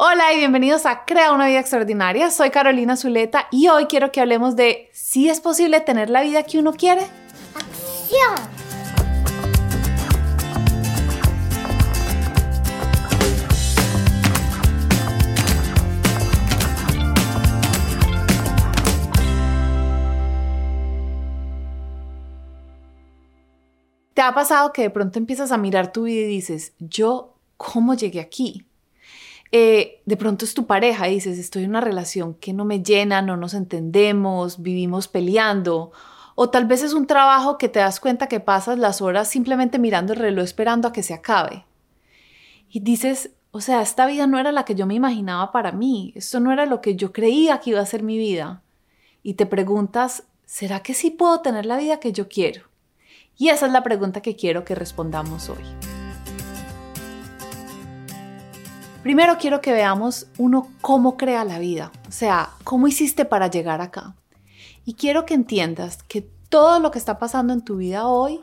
Hola y bienvenidos a Crea una vida extraordinaria. Soy Carolina Zuleta y hoy quiero que hablemos de si es posible tener la vida que uno quiere. ¡Acción! ¿Te ha pasado que de pronto empiezas a mirar tu vida y dices, yo, ¿cómo llegué aquí? Eh, de pronto es tu pareja y dices, estoy en una relación que no me llena, no nos entendemos, vivimos peleando. O tal vez es un trabajo que te das cuenta que pasas las horas simplemente mirando el reloj esperando a que se acabe. Y dices, o sea, esta vida no era la que yo me imaginaba para mí, esto no era lo que yo creía que iba a ser mi vida. Y te preguntas, ¿será que sí puedo tener la vida que yo quiero? Y esa es la pregunta que quiero que respondamos hoy. Primero quiero que veamos uno cómo crea la vida, o sea, cómo hiciste para llegar acá. Y quiero que entiendas que todo lo que está pasando en tu vida hoy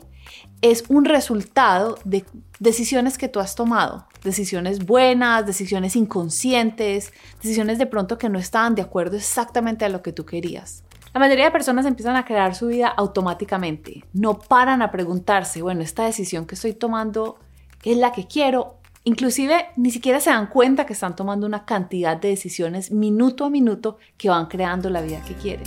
es un resultado de decisiones que tú has tomado, decisiones buenas, decisiones inconscientes, decisiones de pronto que no estaban de acuerdo exactamente a lo que tú querías. La mayoría de personas empiezan a crear su vida automáticamente, no paran a preguntarse, bueno, esta decisión que estoy tomando es la que quiero Inclusive ni siquiera se dan cuenta que están tomando una cantidad de decisiones minuto a minuto que van creando la vida que quieren.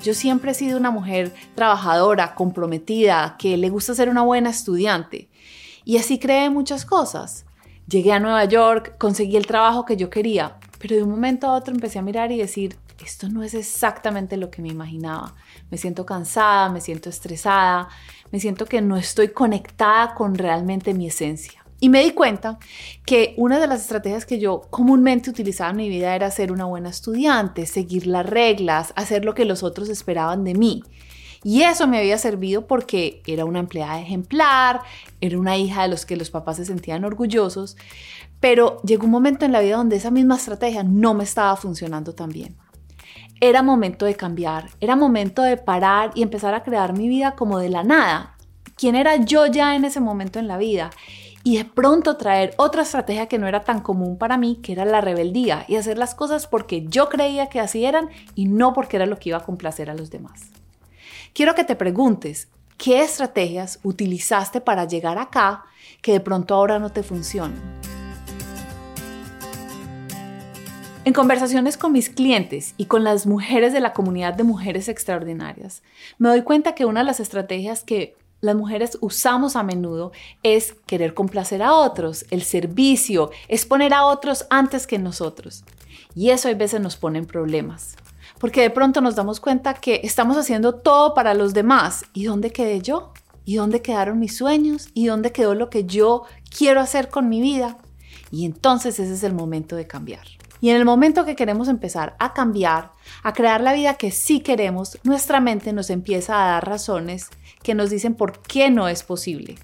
Yo siempre he sido una mujer trabajadora, comprometida, que le gusta ser una buena estudiante. Y así creé muchas cosas. Llegué a Nueva York, conseguí el trabajo que yo quería, pero de un momento a otro empecé a mirar y decir, esto no es exactamente lo que me imaginaba. Me siento cansada, me siento estresada, me siento que no estoy conectada con realmente mi esencia. Y me di cuenta que una de las estrategias que yo comúnmente utilizaba en mi vida era ser una buena estudiante, seguir las reglas, hacer lo que los otros esperaban de mí. Y eso me había servido porque era una empleada ejemplar, era una hija de los que los papás se sentían orgullosos, pero llegó un momento en la vida donde esa misma estrategia no me estaba funcionando tan bien era momento de cambiar, era momento de parar y empezar a crear mi vida como de la nada. ¿Quién era yo ya en ese momento en la vida? Y de pronto traer otra estrategia que no era tan común para mí, que era la rebeldía y hacer las cosas porque yo creía que así eran y no porque era lo que iba a complacer a los demás. Quiero que te preguntes, ¿qué estrategias utilizaste para llegar acá que de pronto ahora no te funcionan? En conversaciones con mis clientes y con las mujeres de la comunidad de mujeres extraordinarias, me doy cuenta que una de las estrategias que las mujeres usamos a menudo es querer complacer a otros, el servicio, es poner a otros antes que nosotros. Y eso a veces nos pone en problemas, porque de pronto nos damos cuenta que estamos haciendo todo para los demás. ¿Y dónde quedé yo? ¿Y dónde quedaron mis sueños? ¿Y dónde quedó lo que yo quiero hacer con mi vida? Y entonces ese es el momento de cambiar. Y en el momento que queremos empezar a cambiar, a crear la vida que sí queremos, nuestra mente nos empieza a dar razones que nos dicen por qué no es posible.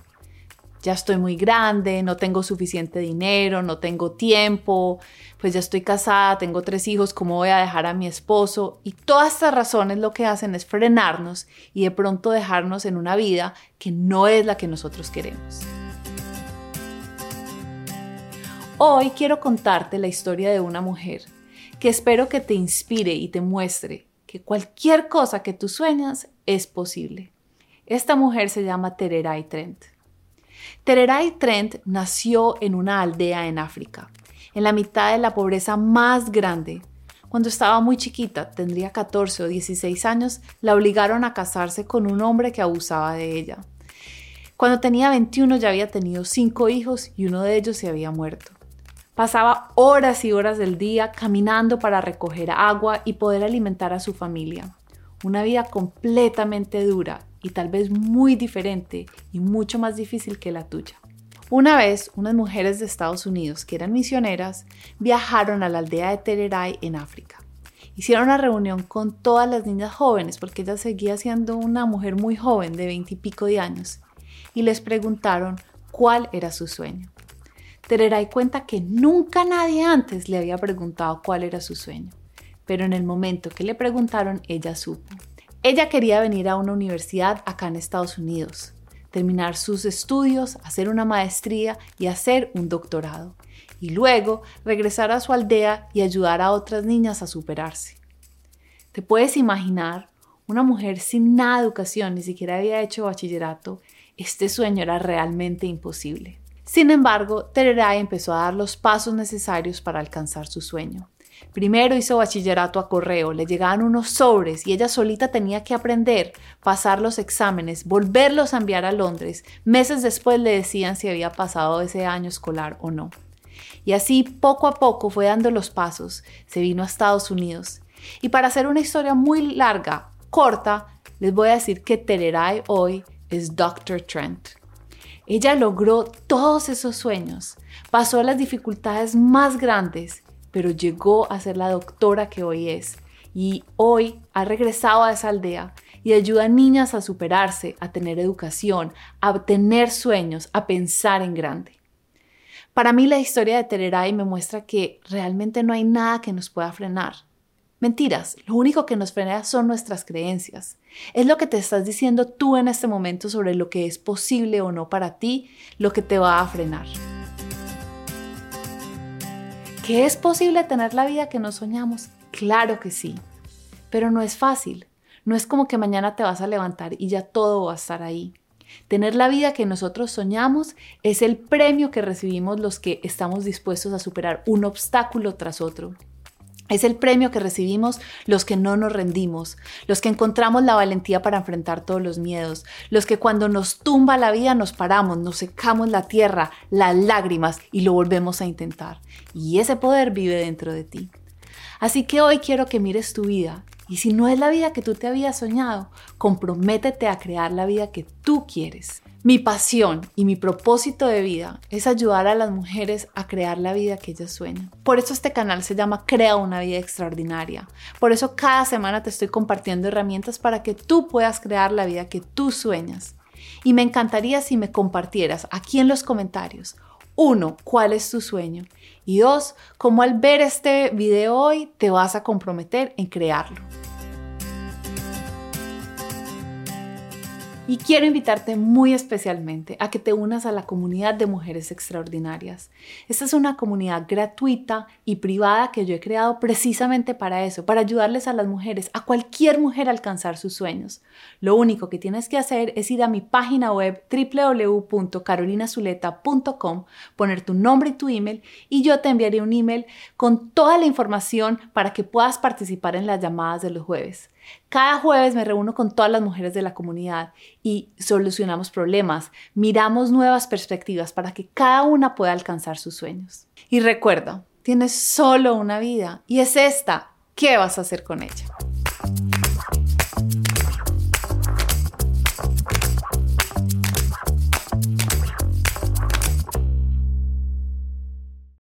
Ya estoy muy grande, no tengo suficiente dinero, no tengo tiempo, pues ya estoy casada, tengo tres hijos, ¿cómo voy a dejar a mi esposo? Y todas estas razones lo que hacen es frenarnos y de pronto dejarnos en una vida que no es la que nosotros queremos. Hoy quiero contarte la historia de una mujer que espero que te inspire y te muestre que cualquier cosa que tú sueñas es posible. Esta mujer se llama Tererai Trent. Tererai Trent nació en una aldea en África, en la mitad de la pobreza más grande. Cuando estaba muy chiquita, tendría 14 o 16 años, la obligaron a casarse con un hombre que abusaba de ella. Cuando tenía 21 ya había tenido cinco hijos y uno de ellos se había muerto. Pasaba horas y horas del día caminando para recoger agua y poder alimentar a su familia. Una vida completamente dura y tal vez muy diferente y mucho más difícil que la tuya. Una vez, unas mujeres de Estados Unidos que eran misioneras viajaron a la aldea de Tererai en África. Hicieron una reunión con todas las niñas jóvenes porque ella seguía siendo una mujer muy joven de veintipico de años y les preguntaron cuál era su sueño. Tererai cuenta que nunca nadie antes le había preguntado cuál era su sueño, pero en el momento que le preguntaron, ella supo. Ella quería venir a una universidad acá en Estados Unidos. terminar sus estudios, hacer una maestría y hacer un doctorado. Y luego regresar a su aldea y ayudar a otras niñas a superarse. ¿Te puedes imaginar una mujer sin nada de educación, ni siquiera había hecho bachillerato? Este sueño era realmente imposible. Sin embargo, Tererai empezó a dar los pasos necesarios para alcanzar su sueño. Primero hizo bachillerato a correo, le llegaban unos sobres y ella solita tenía que aprender, pasar los exámenes, volverlos a enviar a Londres. Meses después le decían si había pasado ese año escolar o no. Y así poco a poco fue dando los pasos, se vino a Estados Unidos. Y para hacer una historia muy larga, corta, les voy a decir que Tererai hoy es Dr. Trent. Ella logró todos esos sueños, pasó las dificultades más grandes, pero llegó a ser la doctora que hoy es. Y hoy ha regresado a esa aldea y ayuda a niñas a superarse, a tener educación, a tener sueños, a pensar en grande. Para mí la historia de Tererai me muestra que realmente no hay nada que nos pueda frenar. Mentiras, lo único que nos frena son nuestras creencias. Es lo que te estás diciendo tú en este momento sobre lo que es posible o no para ti, lo que te va a frenar. ¿Que es posible tener la vida que nos soñamos? Claro que sí, pero no es fácil. No es como que mañana te vas a levantar y ya todo va a estar ahí. Tener la vida que nosotros soñamos es el premio que recibimos los que estamos dispuestos a superar un obstáculo tras otro. Es el premio que recibimos los que no nos rendimos, los que encontramos la valentía para enfrentar todos los miedos, los que cuando nos tumba la vida nos paramos, nos secamos la tierra, las lágrimas y lo volvemos a intentar. Y ese poder vive dentro de ti. Así que hoy quiero que mires tu vida y si no es la vida que tú te habías soñado, comprométete a crear la vida que tú quieres. Mi pasión y mi propósito de vida es ayudar a las mujeres a crear la vida que ellas sueñan. Por eso este canal se llama Crea una vida extraordinaria. Por eso cada semana te estoy compartiendo herramientas para que tú puedas crear la vida que tú sueñas. Y me encantaría si me compartieras aquí en los comentarios, uno, cuál es tu sueño y dos, cómo al ver este video hoy te vas a comprometer en crearlo. Y quiero invitarte muy especialmente a que te unas a la comunidad de mujeres extraordinarias. Esta es una comunidad gratuita y privada que yo he creado precisamente para eso, para ayudarles a las mujeres, a cualquier mujer a alcanzar sus sueños. Lo único que tienes que hacer es ir a mi página web www.carolinazuleta.com, poner tu nombre y tu email y yo te enviaré un email con toda la información para que puedas participar en las llamadas de los jueves. Cada jueves me reúno con todas las mujeres de la comunidad y solucionamos problemas, miramos nuevas perspectivas para que cada una pueda alcanzar sus sueños. Y recuerda, tienes solo una vida y es esta. ¿Qué vas a hacer con ella?